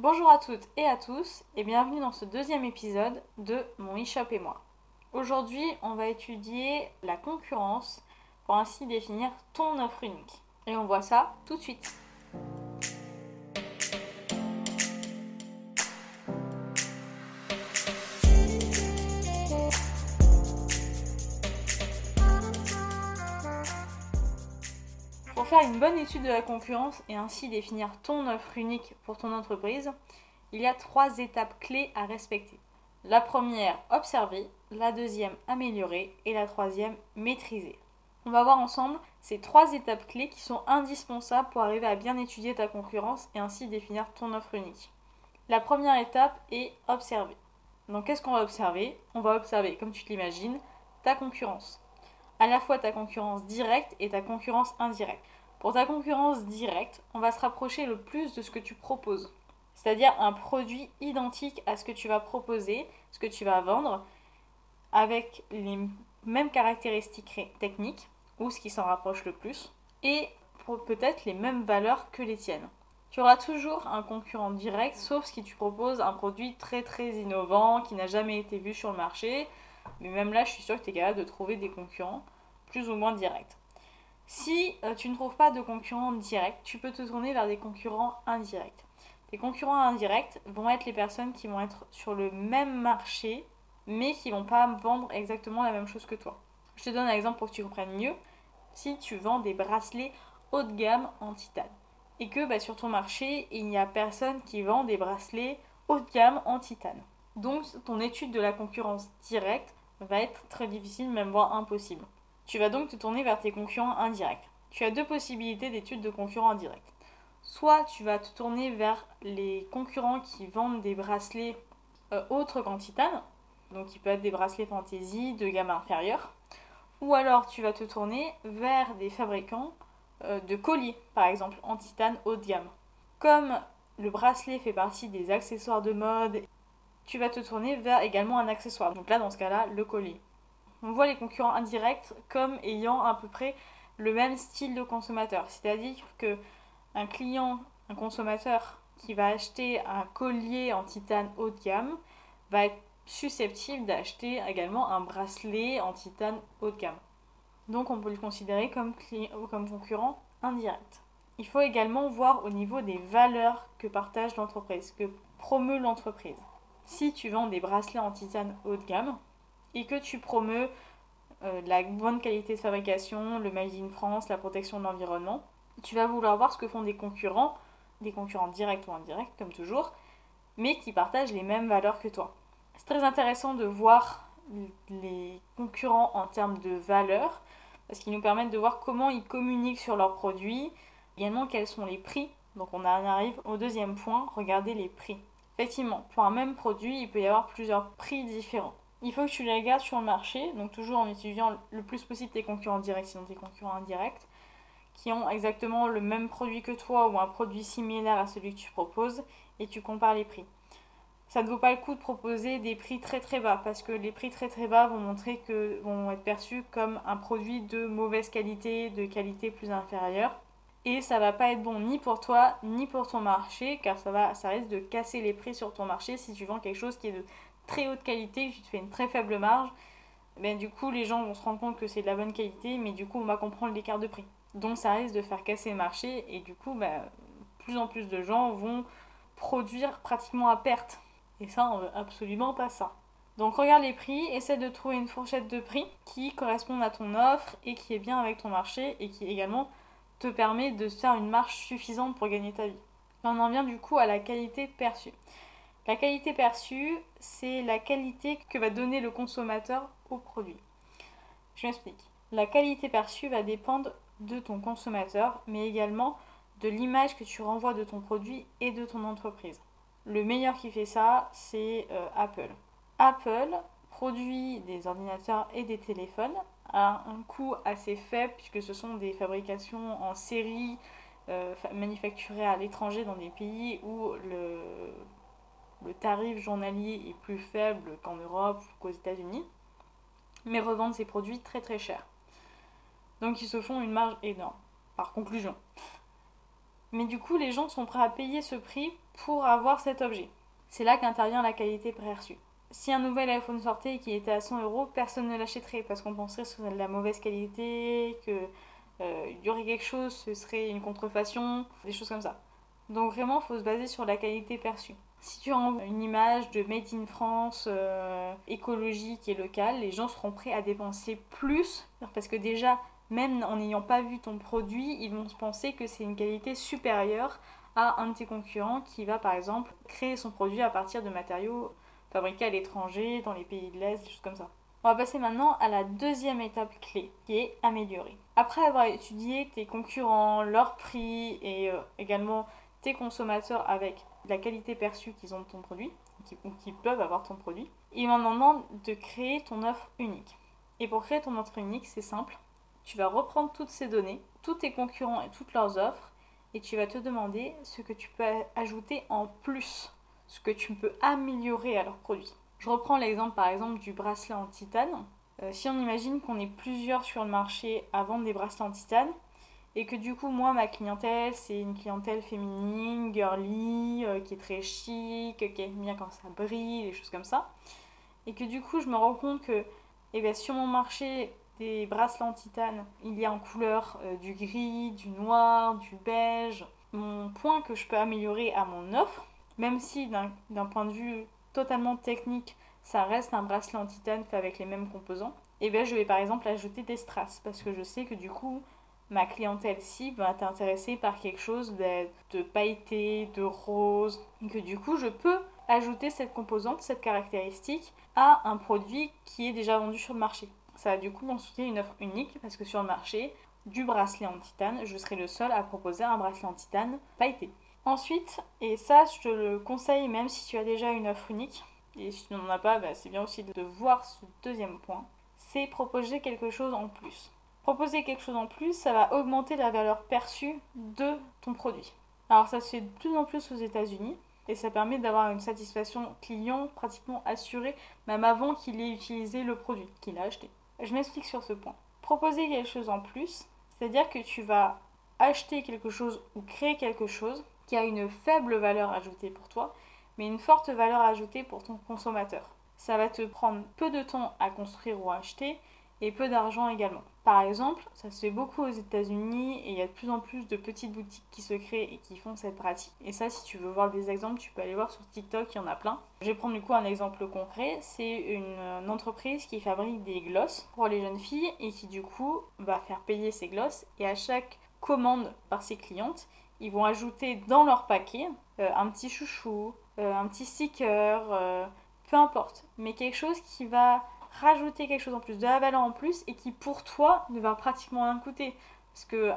Bonjour à toutes et à tous et bienvenue dans ce deuxième épisode de Mon e-shop et moi. Aujourd'hui, on va étudier la concurrence pour ainsi définir ton offre unique. Et on voit ça tout de suite. Pour faire une bonne étude de la concurrence et ainsi définir ton offre unique pour ton entreprise, il y a trois étapes clés à respecter. La première, observer, la deuxième, améliorer et la troisième, maîtriser. On va voir ensemble ces trois étapes clés qui sont indispensables pour arriver à bien étudier ta concurrence et ainsi définir ton offre unique. La première étape est observer. Donc qu'est-ce qu'on va observer? On va observer, comme tu l'imagines, ta concurrence. À la fois ta concurrence directe et ta concurrence indirecte. Pour ta concurrence directe, on va se rapprocher le plus de ce que tu proposes. C'est-à-dire un produit identique à ce que tu vas proposer, ce que tu vas vendre, avec les mêmes caractéristiques techniques, ou ce qui s'en rapproche le plus, et peut-être les mêmes valeurs que les tiennes. Tu auras toujours un concurrent direct, sauf si tu proposes un produit très très innovant, qui n'a jamais été vu sur le marché. Mais même là, je suis sûre que tu es capable de trouver des concurrents plus ou moins directs. Si euh, tu ne trouves pas de concurrents directs, tu peux te tourner vers des concurrents indirects. Tes concurrents indirects vont être les personnes qui vont être sur le même marché, mais qui vont pas vendre exactement la même chose que toi. Je te donne un exemple pour que tu comprennes mieux. Si tu vends des bracelets haut de gamme en titane, et que bah, sur ton marché, il n'y a personne qui vend des bracelets haut de gamme en titane. Donc ton étude de la concurrence directe va être très difficile, même voire impossible. Tu vas donc te tourner vers tes concurrents indirects. Tu as deux possibilités d'études de concurrents indirects. Soit tu vas te tourner vers les concurrents qui vendent des bracelets euh, autres qu'en titane, donc qui peuvent être des bracelets fantaisie de gamme inférieure, ou alors tu vas te tourner vers des fabricants euh, de colliers, par exemple en titane haut de gamme. Comme le bracelet fait partie des accessoires de mode, tu vas te tourner vers également un accessoire. Donc là, dans ce cas-là, le collier on voit les concurrents indirects comme ayant à peu près le même style de consommateur. C'est-à-dire que un client, un consommateur qui va acheter un collier en titane haut de gamme va être susceptible d'acheter également un bracelet en titane haut de gamme. Donc on peut le considérer comme, comme concurrent indirect. Il faut également voir au niveau des valeurs que partage l'entreprise, que promeut l'entreprise. Si tu vends des bracelets en titane haut de gamme, et que tu promeus euh, la bonne qualité de fabrication, le Made in France, la protection de l'environnement, tu vas vouloir voir ce que font des concurrents, des concurrents directs ou indirects comme toujours, mais qui partagent les mêmes valeurs que toi. C'est très intéressant de voir les concurrents en termes de valeurs, parce qu'ils nous permettent de voir comment ils communiquent sur leurs produits, également quels sont les prix. Donc on arrive au deuxième point, regarder les prix. Effectivement, pour un même produit, il peut y avoir plusieurs prix différents il faut que tu les regardes sur le marché, donc toujours en étudiant le plus possible tes concurrents directs, sinon tes concurrents indirects, qui ont exactement le même produit que toi ou un produit similaire à celui que tu proposes, et tu compares les prix. Ça ne vaut pas le coup de proposer des prix très très bas, parce que les prix très très bas vont montrer que vont être perçus comme un produit de mauvaise qualité, de qualité plus inférieure. Et ça va pas être bon ni pour toi ni pour ton marché, car ça, va, ça risque de casser les prix sur ton marché si tu vends quelque chose qui est de très haute qualité, je te fais une très faible marge, ben, du coup les gens vont se rendre compte que c'est de la bonne qualité, mais du coup on va comprendre l'écart de prix. Donc ça risque de faire casser le marché et du coup ben, plus en plus de gens vont produire pratiquement à perte. Et ça, on veut absolument pas ça. Donc regarde les prix, essaie de trouver une fourchette de prix qui corresponde à ton offre et qui est bien avec ton marché et qui également te permet de faire une marge suffisante pour gagner ta vie. on en vient du coup à la qualité perçue. La qualité perçue, c'est la qualité que va donner le consommateur au produit. Je m'explique. La qualité perçue va dépendre de ton consommateur, mais également de l'image que tu renvoies de ton produit et de ton entreprise. Le meilleur qui fait ça, c'est euh, Apple. Apple produit des ordinateurs et des téléphones à un coût assez faible puisque ce sont des fabrications en série euh, manufacturées à l'étranger dans des pays où le le tarif journalier est plus faible qu'en Europe ou qu'aux États-Unis, mais revendent ces produits très très cher. Donc ils se font une marge énorme, par conclusion. Mais du coup, les gens sont prêts à payer ce prix pour avoir cet objet. C'est là qu'intervient la qualité perçue. Si un nouvel iPhone sortait et qui était à 100 euros, personne ne l'achèterait parce qu'on penserait que ce serait de la mauvaise qualité, que euh, y aurait quelque chose, ce serait une contrefaçon, des choses comme ça. Donc vraiment, il faut se baser sur la qualité perçue. Si tu envoies une image de Made in France euh, écologique et locale, les gens seront prêts à dépenser plus parce que déjà, même en n'ayant pas vu ton produit, ils vont se penser que c'est une qualité supérieure à un de tes concurrents qui va par exemple créer son produit à partir de matériaux fabriqués à l'étranger, dans les pays de l'Est, des choses comme ça. On va passer maintenant à la deuxième étape clé, qui est améliorer. Après avoir étudié tes concurrents, leur prix et euh, également tes consommateurs avec la qualité perçue qu'ils ont de ton produit, ou qui peuvent avoir ton produit, il m'en demande de créer ton offre unique. Et pour créer ton offre unique, c'est simple. Tu vas reprendre toutes ces données, tous tes concurrents et toutes leurs offres, et tu vas te demander ce que tu peux ajouter en plus, ce que tu peux améliorer à leurs produits. Je reprends l'exemple par exemple du bracelet en titane. Euh, si on imagine qu'on est plusieurs sur le marché à vendre des bracelets en titane, et que du coup moi ma clientèle c'est une clientèle féminine, girly, euh, qui est très chic, qui aime bien quand ça brille, des choses comme ça, et que du coup je me rends compte que eh bien, sur mon marché des bracelets en titane, il y a en couleur euh, du gris, du noir, du beige. Mon point que je peux améliorer à mon offre, même si d'un point de vue totalement technique, ça reste un bracelet en titane fait avec les mêmes composants, et eh bien je vais par exemple ajouter des strass parce que je sais que du coup ma clientèle cible va être par quelque chose de, pailleté, de rose, et que du coup je peux ajouter cette composante, cette caractéristique à un produit qui est déjà vendu sur le marché. Ça va du coup constituer une offre unique parce que sur le marché, du bracelet en titane, je serai le seul à proposer un bracelet en titane pailleté. Ensuite, et ça je te le conseille même si tu as déjà une offre unique, et si tu n'en as pas, bah, c'est bien aussi de voir ce deuxième point, c'est proposer quelque chose en plus. Proposer quelque chose en plus, ça va augmenter la valeur perçue de ton produit. Alors ça se fait de plus en plus aux États-Unis et ça permet d'avoir une satisfaction client pratiquement assurée même avant qu'il ait utilisé le produit qu'il a acheté. Je m'explique sur ce point. Proposer quelque chose en plus, c'est-à-dire que tu vas acheter quelque chose ou créer quelque chose qui a une faible valeur ajoutée pour toi, mais une forte valeur ajoutée pour ton consommateur. Ça va te prendre peu de temps à construire ou à acheter et peu d'argent également. Par exemple, ça se fait beaucoup aux États-Unis et il y a de plus en plus de petites boutiques qui se créent et qui font cette pratique. Et ça, si tu veux voir des exemples, tu peux aller voir sur TikTok, il y en a plein. Je vais prendre du coup un exemple concret. C'est une, entreprise qui fabrique des glosses pour les jeunes filles et qui du coup va faire payer ces glosses et à chaque commande par ses clientes, ils vont ajouter dans leur paquet euh, un petit chouchou, euh, un petit sticker, euh, peu importe, mais quelque chose qui va rajouter quelque chose en plus, de la valeur en plus, et qui pour toi ne va pratiquement rien coûter. Parce que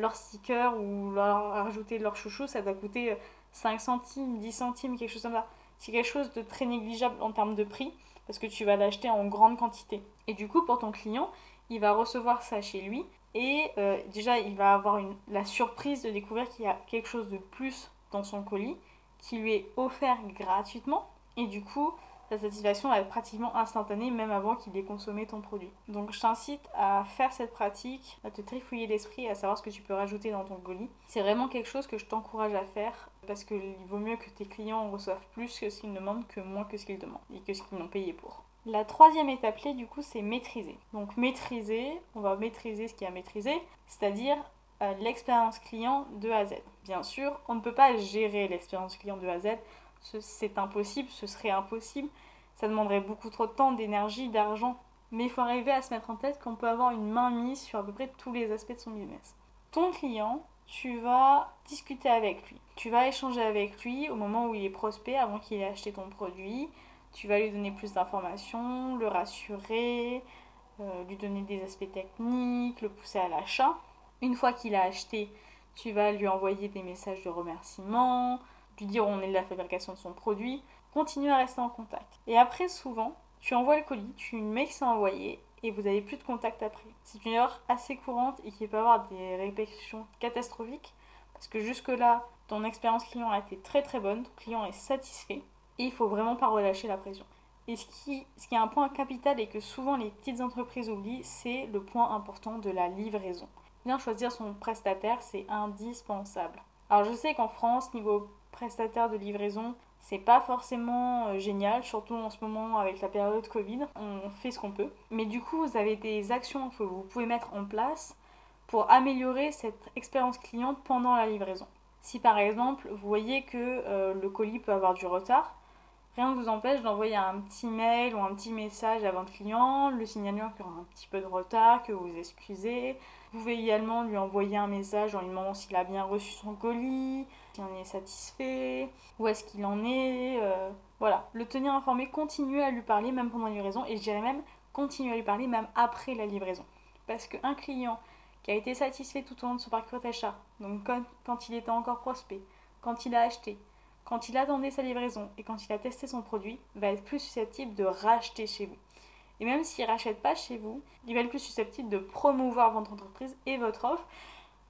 leur sticker ou leur rajouter leur chouchou, ça va coûter 5 centimes, 10 centimes, quelque chose comme ça. C'est quelque chose de très négligeable en termes de prix, parce que tu vas l'acheter en grande quantité. Et du coup, pour ton client, il va recevoir ça chez lui, et déjà, il va avoir la surprise de découvrir qu'il y a quelque chose de plus dans son colis qui lui est offert gratuitement et du coup la satisfaction va être pratiquement instantanée même avant qu'il ait consommé ton produit. Donc je t'incite à faire cette pratique, à te trifouiller l'esprit, à savoir ce que tu peux rajouter dans ton colis. C'est vraiment quelque chose que je t'encourage à faire parce qu'il vaut mieux que tes clients reçoivent plus que ce qu'ils demandent que moins que ce qu'ils demandent et que ce qu'ils n'ont payé pour. La troisième étape clé du coup c'est maîtriser. Donc maîtriser, on va maîtriser ce qui a maîtrisé, c'est-à-dire euh, l'expérience client de A à Z. Bien sûr, on ne peut pas gérer l'expérience client de A à Z, c'est impossible, ce serait impossible, ça demanderait beaucoup trop de temps, d'énergie, d'argent. Mais il faut arriver à se mettre en tête qu'on peut avoir une main mise sur à peu près tous les aspects de son business. Ton client, tu vas discuter avec lui. Tu vas échanger avec lui au moment où il est prospect, avant qu'il ait acheté ton produit. Tu vas lui donner plus d'informations, le rassurer, euh, lui donner des aspects techniques, le pousser à l'achat. Une fois qu'il a acheté, tu vas lui envoyer des messages de remerciement, lui dire on est de la fabrication de son produit, continuer à rester en contact. Et après, souvent, tu envoies le colis, tu mets que c'est envoyé et vous n'avez plus de contact après. C'est une erreur assez courante et qui peut avoir des répercussions catastrophiques parce que jusque-là, ton expérience client a été très très bonne, ton client est satisfait et il faut vraiment pas relâcher la pression. Et ce qui, ce qui est un point capital et que souvent les petites entreprises oublient, c'est le point important de la livraison choisir son prestataire, c'est indispensable. Alors je sais qu'en France, niveau prestataire de livraison, c'est pas forcément euh, génial, surtout en ce moment avec la période Covid. On fait ce qu'on peut. Mais du coup, vous avez des actions que vous pouvez mettre en place pour améliorer cette expérience client pendant la livraison. Si par exemple, vous voyez que euh, le colis peut avoir du retard, rien ne vous empêche d'envoyer un petit mail ou un petit message à votre client, le signalant qu'il y aura un petit peu de retard, que vous excusez. Vous pouvez également lui envoyer un message en lui demandant s'il a bien reçu son colis, est satisfait, où est-ce qu'il en est. Euh, voilà, le tenir informé, continuer à lui parler même pendant la livraison et je dirais même continuer à lui parler même après la livraison. Parce qu'un client qui a été satisfait tout au long de son parcours d'achat, donc quand, quand il était encore prospect, quand il a acheté, quand il attendait sa livraison et quand il a testé son produit, va être plus susceptible de racheter chez vous. Et même s'il ne rachète pas chez vous, il va être plus susceptible de promouvoir votre entreprise et votre offre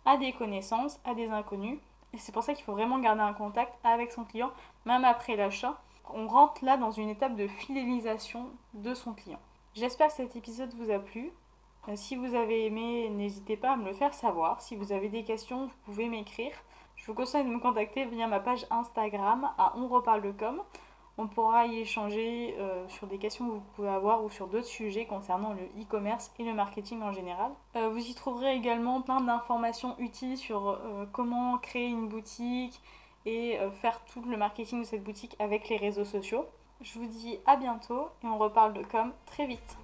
à des connaissances, à des inconnus. Et c'est pour ça qu'il faut vraiment garder un contact avec son client, même après l'achat. On rentre là dans une étape de fidélisation de son client. J'espère que cet épisode vous a plu. Euh, si vous avez aimé, n'hésitez pas à me le faire savoir. Si vous avez des questions, vous pouvez m'écrire. Je vous conseille de me contacter via ma page Instagram à On reparle de com. On pourra y échanger euh, sur des questions que vous pouvez avoir ou sur d'autres sujets concernant le e-commerce et le marketing en général. Euh, vous y trouverez également plein d'informations utiles sur comment créer une boutique et faire tout le marketing de cette boutique avec les réseaux sociaux. Je vous dis à bientôt et on reparle de com très vite.